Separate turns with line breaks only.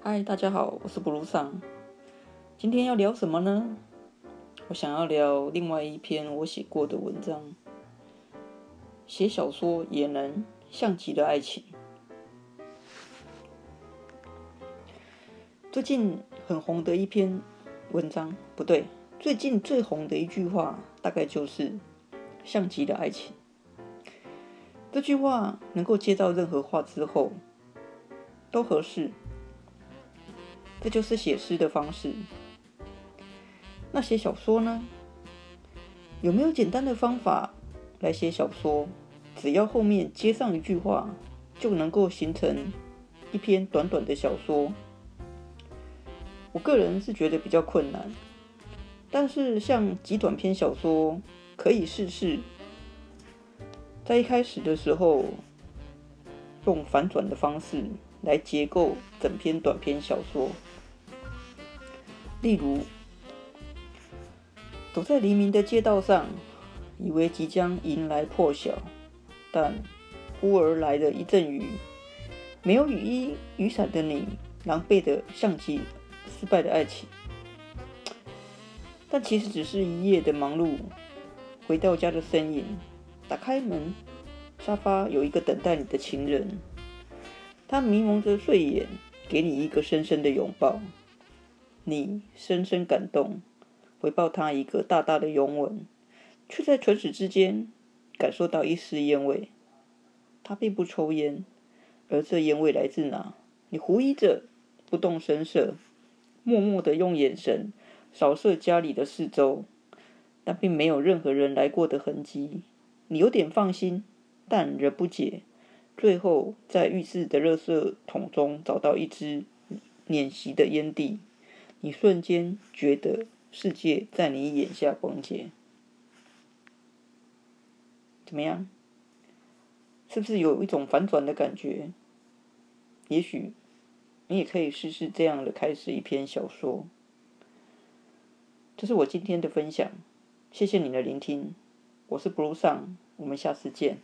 嗨，大家好，我是布鲁桑。今天要聊什么呢？我想要聊另外一篇我写过的文章。写小说也能像极了爱情。最近很红的一篇文章，不对，最近最红的一句话，大概就是“像极了爱情”。这句话能够接到任何话之后，都合适。这就是写诗的方式。那写小说呢？有没有简单的方法来写小说？只要后面接上一句话，就能够形成一篇短短的小说。我个人是觉得比较困难，但是像极短篇小说可以试试，在一开始的时候用反转的方式来结构整篇短篇小说。例如，走在黎明的街道上，以为即将迎来破晓，但忽而来了一阵雨。没有雨衣、雨伞的你，狼狈的像极失败的爱情。但其实只是一夜的忙碌。回到家的身影，打开门，沙发有一个等待你的情人。他迷蒙着睡眼，给你一个深深的拥抱。你深深感动，回报他一个大大的拥吻，却在唇齿之间感受到一丝烟味。他并不抽烟，而这烟味来自哪？你狐疑着，不动声色，默默的用眼神扫射家里的四周，但并没有任何人来过的痕迹。你有点放心，但仍不解。最后，在浴室的热色桶中找到一支碾熄的烟蒂。你瞬间觉得世界在你眼下崩解，怎么样？是不是有一种反转的感觉？也许你也可以试试这样的开始一篇小说。这是我今天的分享，谢谢你的聆听，我是 Blue Sun，我们下次见。